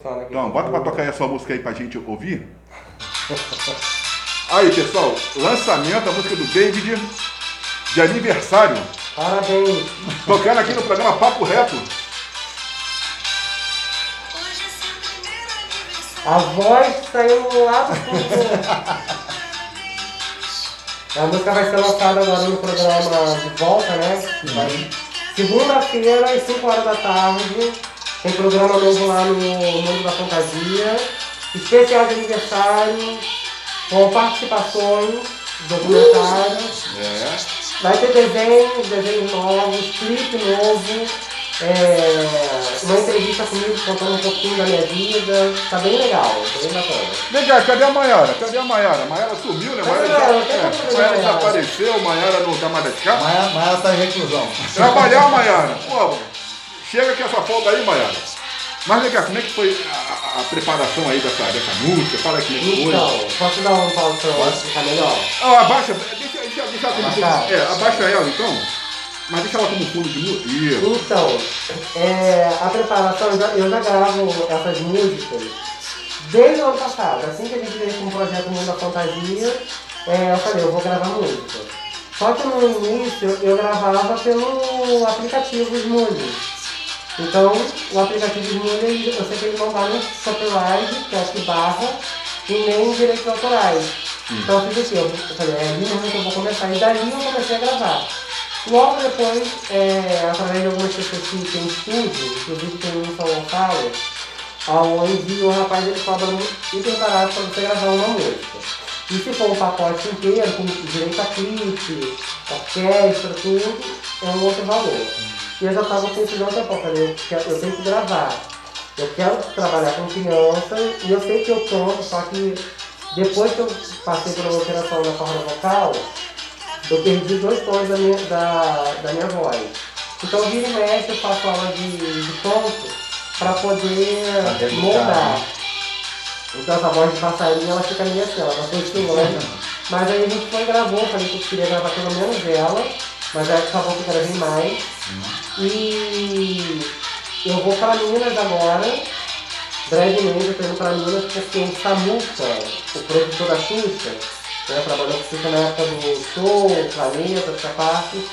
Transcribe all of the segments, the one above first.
Então, bota pra tocar essa música aí pra gente ouvir. Aí, pessoal, lançamento, a música do David de aniversário. Parabéns. Tocando aqui no programa Papo Reto. A voz saiu lá do fundo. A música vai ser lançada agora no programa de volta, né? Segunda-feira, às 5 horas da tarde, tem programa novo lá no Mundo da Fantasia. Especial de aniversário, com participações, documentários. É. Vai ter desenhos, desenhos novos, clipe novo, é, uma entrevista comigo contando um pouquinho da minha vida. Tá bem legal, bem bacana. Vem cá, cadê a Maiara? Cadê a Maiara? A Maiara sumiu, né? Maiara, desa- não tem é, Maiara Maiara. desapareceu, Maiara não dá mais de cá. Maia, Maia tá em reclusão. Trabalhar, Maiara. Pô, chega com essa folga aí, Maiara. Mas vem cá, como é que foi a, a- a preparação aí dessa, dessa música? Fala aí como que foi. Então, posso dar um pau pra eu ficar melhor? Ah, abaixa, deixa, deixa, deixa ela como fundo. É, abaixa ela então. Mas deixa ela como fundo de música. Então, é, a preparação, eu já, eu já gravo essas músicas desde o ano passado. Assim que a gente veio com o projeto Mundo da Fantasia, é, eu falei, eu vou gravar música. Só que no início eu gravava pelo aplicativo Smooth. Então, o aplicativo Smooth, ele- eu sei que ele não dá nem copyright, que é o que barra, e nem direitos autorais. Então eu fiz assim, eu falei, é ali mesmo que eu vou começar. E daí eu comecei a gravar. Logo depois, é, através de algumas pessoas que têm estúdio, inclusive tem um São Gonçalo, onde o rapaz ele cobra hiper barato para você gravar uma música. E se for um pacote inteiro, com direito a clipe, orquestra, tudo, é um outro valor. E eu já estava com há um tempo, eu falei, eu, quero- eu tenho que gravar. Eu quero trabalhar com criança e eu sei que eu canto, só que depois que eu passei por uma operação na corda vocal, eu perdi dois tons da minha, da, da minha voz. Então, vira e mexe, eu faço aula de, de canto para poder Pra reeducar, moldar. né? Então, essa voz de passarinho, ela fica meio assim, ela não foi. Mas aí a gente foi e gravou, falei que eu queria gravar pelo menos ela, mas aí acabou que eu gravei mais. E eu vou para Minas agora, brevemente eu tô indo para Minas porque o Samuca, o produtor da Xuxa, né, trabalhou com Xuxa na época do show, Planeta, parte,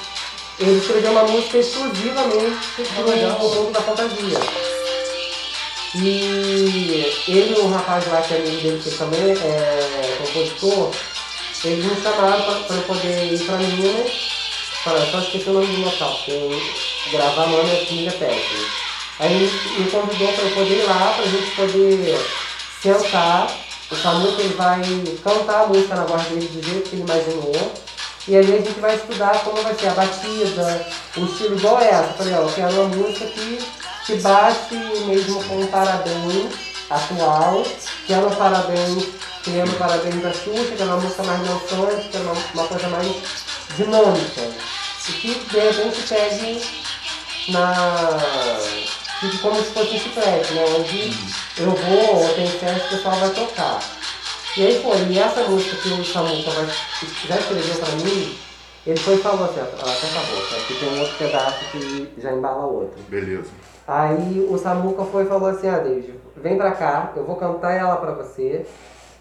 ele escreveu uma música exclusivamente pro mundo da fantasia. E ele e um rapaz lá que é amigo dele, que também é compositor, eles me chamaram para eu poder ir para Minas, para só esqueci o nome do local, porque gravar nome é comida péssima. Aí me convidou para eu poder ir lá, para a gente poder sentar. O Samuca ele vai cantar a música na voz dele do jeito que ele imaginou. E aí a gente vai estudar como vai ser a batida, o estilo igual essa. Eu falei, ó, eu quero uma música que, bate mesmo com um parabéns atual, que é um parabéns, que é um parabéns da Xuxa, que é uma música mais dançante, que é uma, uma coisa mais dinâmica. E que de repente pegue na. Fique como se fosse um chiclete, né? Onde eu vou, ou tem festa, o pessoal vai tocar. E aí foi, e essa música que o Samuca vai, já escreveu pra mim, ele foi e falou assim, ó, até acabou, tá? Aqui tem um outro pedaço que já embala outro. Beleza. Aí o Samuca foi e falou assim, ah, David, vem pra cá, eu vou cantar ela pra você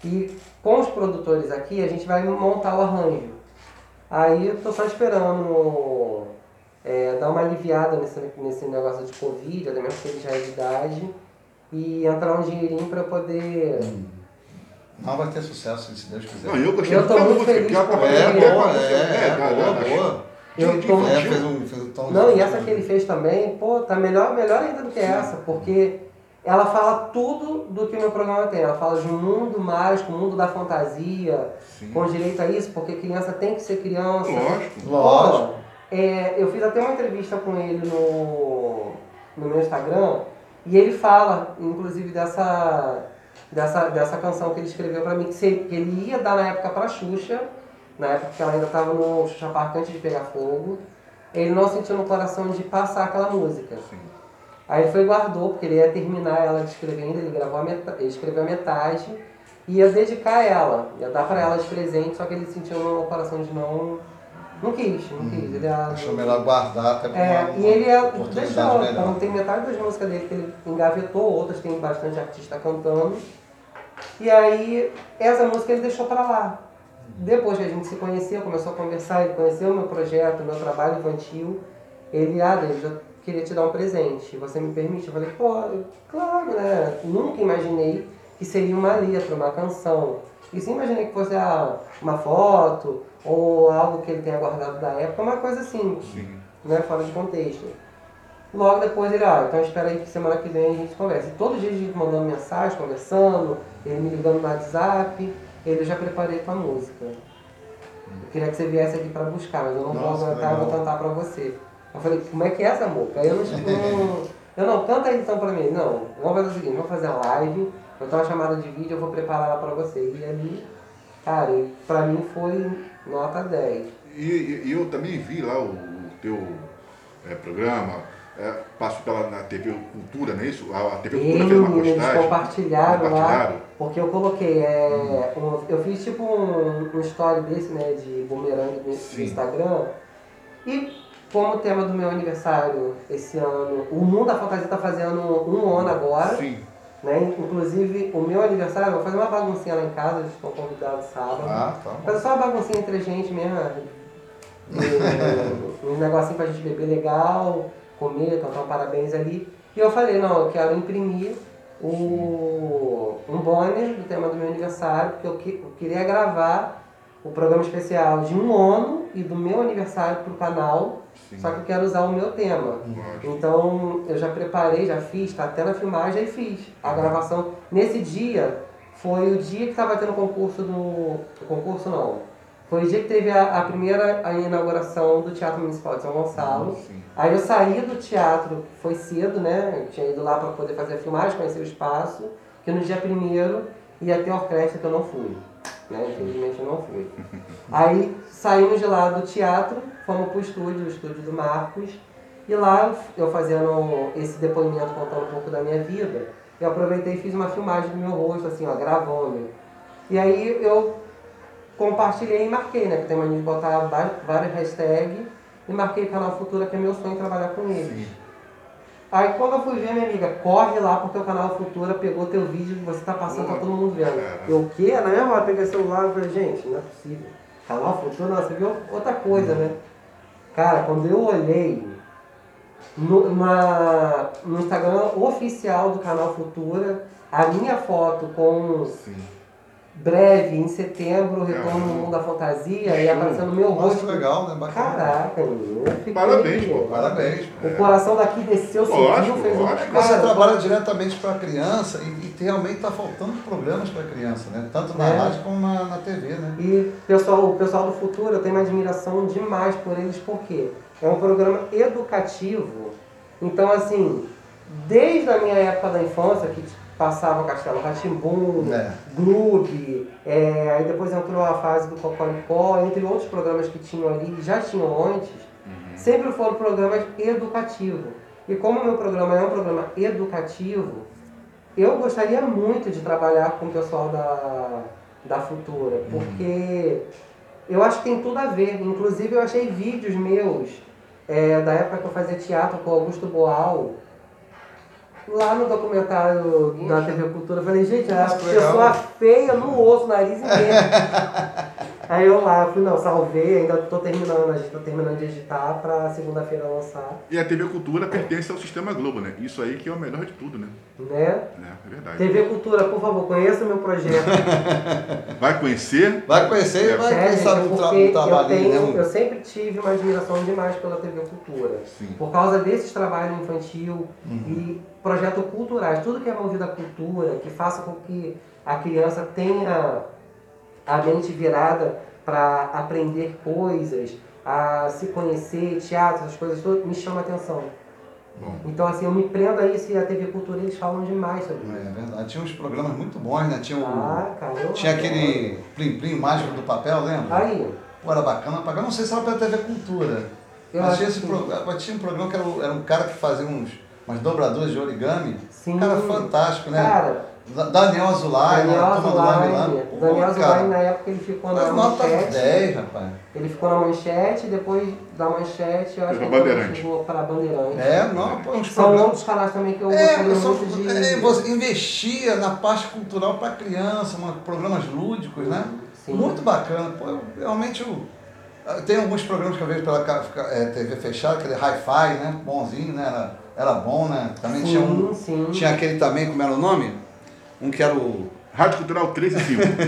e com os produtores aqui a gente vai montar o arranjo. Aí eu tô só esperando é, dar uma aliviada nesse, nesse negócio de Covid, até mesmo porque ele já é de idade, e entrar um dinheirinho pra poder... Não vai ter sucesso, se Deus quiser. Não, eu gostei Eu tô muito música, feliz com fazendo É, com boa, a é, da- da- boa, boa. Eu tô- É, fez um, fez um tom Não, e essa que ele fez também, pô, tá melhor, melhor ainda do que essa, porque ela fala tudo do que o meu programa tem. Ela fala de um mundo mágico, um mundo da fantasia, Sim. com direito a isso, porque criança tem que ser criança. Lógico. Lógico. É, eu fiz até uma entrevista com ele no, no meu Instagram e ele fala, inclusive, dessa, dessa, dessa canção que ele escreveu pra mim, que, se- que ele ia dar na época pra Xuxa, na época que ela ainda tava no Xuxa Park antes de pegar fogo. Ele não sentiu no coração de passar aquela música. Sim. Aí ele foi e guardou, porque ele ia terminar ela de escrever ainda, ele, gravou a metade, ele escreveu a metade e ia dedicar ela, ia dar pra ela de presente, só que ele sentiu no coração de não Não quis, não quis. Ele é- Achou melhor guardar até É, uma, e ele é. Deixou, melhor. então tem metade das músicas dele que ele engavetou, outras tem bastante artista cantando. E aí, essa música ele deixou pra lá. Depois que a gente se conheceu, começou a conversar, ele conheceu o meu projeto, o meu trabalho infantil. Ele, ah, David, eu queria te dar um presente. Você me permite? Eu falei, pô, claro, né? Nunca imaginei que seria uma letra, uma canção. E sim imaginei que fosse ah, uma foto ou algo que ele tenha guardado da época, uma coisa assim Sim. né, fora de contexto. Logo depois ele, ah, então espera aí que semana que vem a gente conversa. E todo dia a gente mandando mensagem, conversando, ele me ligando no WhatsApp, ele já preparei tua música. Eu queria que você viesse aqui pra buscar, mas eu não Nossa, vou aguentar, vou legal. cantar pra você. Eu falei, como é que é essa música? Aí eu não, não, eu não, canta aí então pra mim. Não, vamos fazer o seguinte, vamos fazer a live, eu tenho uma chamada de vídeo, eu vou preparar ela pra você. E ali, cara, pra mim foi nota 10. E, e- eu também vi lá o, o teu é, programa, é, passo pela na TV Cultura, não é isso? A, a TV Cultura Tem, fez uma eles postagem. compartilharam, lá, Compartilharam? porque eu coloquei, é, um- eu fiz tipo um, um story desse, né, de bumerangue no, no Sim. Instagram, e como tema do meu aniversário esse ano, o Mundo da Fantasia tá fazendo um ano agora, Sim. né, inclusive o meu aniversário, eu vou fazer uma baguncinha lá em casa, eles estão convidados sábado, Ah, tá bom. fazer só uma baguncinha entre a gente mesmo, um, um negocinho pra gente beber legal, comer, cantar um parabéns ali. E eu falei, não, eu quero imprimir o, um banner do tema do meu aniversário, porque eu, que- eu queria gravar o programa especial de um ano e do meu aniversário pro canal, Sim. só que eu quero usar o meu tema. Lógico. Então eu já preparei, já fiz, tá até na filmagem e fiz. A gravação. Nesse dia, foi o dia que estava tendo o concurso do. O concurso não. Foi o dia que teve a, a primeira a inauguração do Teatro Municipal de São Gonçalo. Sim. Aí eu saí do teatro, foi cedo, né? Eu tinha ido lá para poder fazer a filmagem, conhecer o espaço, que no dia primeiro ia ter orquestra que eu não fui. Né? Infelizmente eu não fui. Aí saímos de lá do teatro, fomos pro estúdio, o estúdio do Marcos, e lá eu fazendo esse depoimento contando um pouco da minha vida, eu aproveitei e fiz uma filmagem do meu rosto, assim, ó, gravando. E aí eu compartilhei e marquei, né? Que tem mania de botar várias hashtags e marquei o canal Futura, que é meu sonho trabalhar com eles. Sim. Aí quando eu fui ver, minha amiga, corre lá porque o canal Futura pegou teu vídeo que você tá passando, tá todo mundo vendo. Eu o quê? Na mesma hora peguei o celular e falei, gente, não é possível. Canal Futura, não, você viu outra coisa, né? Cara, quando eu olhei no, no Instagram oficial do canal Futura, a minha foto com Sim. Breve, em setembro, retorno Caramba. no mundo da fantasia, e aparecendo meu Nossa, rosto. que legal, né? Bacana. Caraca, fiquei... Parabéns, pô, Parabéns. O coração daqui desceu, subiu, Lógico, fez lógico. Você Cara, trabalha diretamente para a criança e, e realmente está faltando programas para a criança, né? Tanto na É. rádio como na, na TV, né? E pessoal, o pessoal do futuro, eu tenho uma admiração demais por eles, porque é um programa educativo. Então, assim, desde a minha época da infância, que passava Castelo Ratimbum, É. Gloob, é, aí depois entrou a fase do Cocoricó, entre outros programas que tinham ali, já tinham antes, sempre foram programas educativos. E como o meu programa é um programa educativo, eu gostaria muito de trabalhar com o pessoal da, da Futura, porque eu acho que tem tudo a ver. Inclusive, eu achei vídeos meus, é, da época que eu fazia teatro com o Augusto Boal, lá no documentário da TV Cultura. Eu falei, gente, a pessoa feia no osso, nariz inteiro. Aí eu lá, fui, não, salvei, ainda tô terminando, a gente tá terminando de editar pra segunda-feira lançar, E a TV Cultura pertence ao Sistema Globo, né? Isso aí que é o melhor de tudo, né? né? É, é verdade. TV Cultura, por favor, conheça o meu projeto. Vai conhecer? Vai conhecer e vai, É, quem sabe, um, tra um trabalhinho, eu, tenho, né? eu sempre tive uma admiração demais pela TV Cultura. Sim. Por causa desses trabalhos infantil Uhum. e projetos culturais, tudo que é movido à cultura, que faça com que a criança tenha a mente virada para aprender coisas, a se conhecer, teatro, essas coisas todas, me chama a atenção. Bom. Então, assim, eu me prendo a isso e a TV Cultura eles falam demais sobre isso. É verdade. Tinha uns programas muito bons, né? Tinha, o, Ah, cara, tinha aquele Plim Plim mágico do papel, lembra? Aí, Pô, era bacana, bacana. Não sei se era pela TV Cultura. Eu Mas tinha, esse pro- tinha um programa que era um cara que fazia uns, umas dobraduras de origami. Sim. Cara, fantástico, né? Cara, Da- Daniel Azulay, Daniel né? Turma do Lame Lame. Azulay, Pô, Daniel Azulay na época ele ficou na Mas nota manchete. 10, rapaz. Ele ficou na manchete, depois da manchete, eu acho que ele chegou para Bandeirante. É, não, pô, uns São outros canais também que eu É, gostaria são- muito de. é, você investia na parte cultural para criança, uma- programas lúdicos, né? Sim. Muito bacana. Pô, eu, realmente eu, eu- tem alguns programas que eu vejo pela é, TV fechada, aquele hi-fi, né? Bonzinho, né? Era, bom, né? Também tinha um. Sim, sim. Tinha aquele também, como era o nome? Um que era o. Rádio Cultural 13 e 5.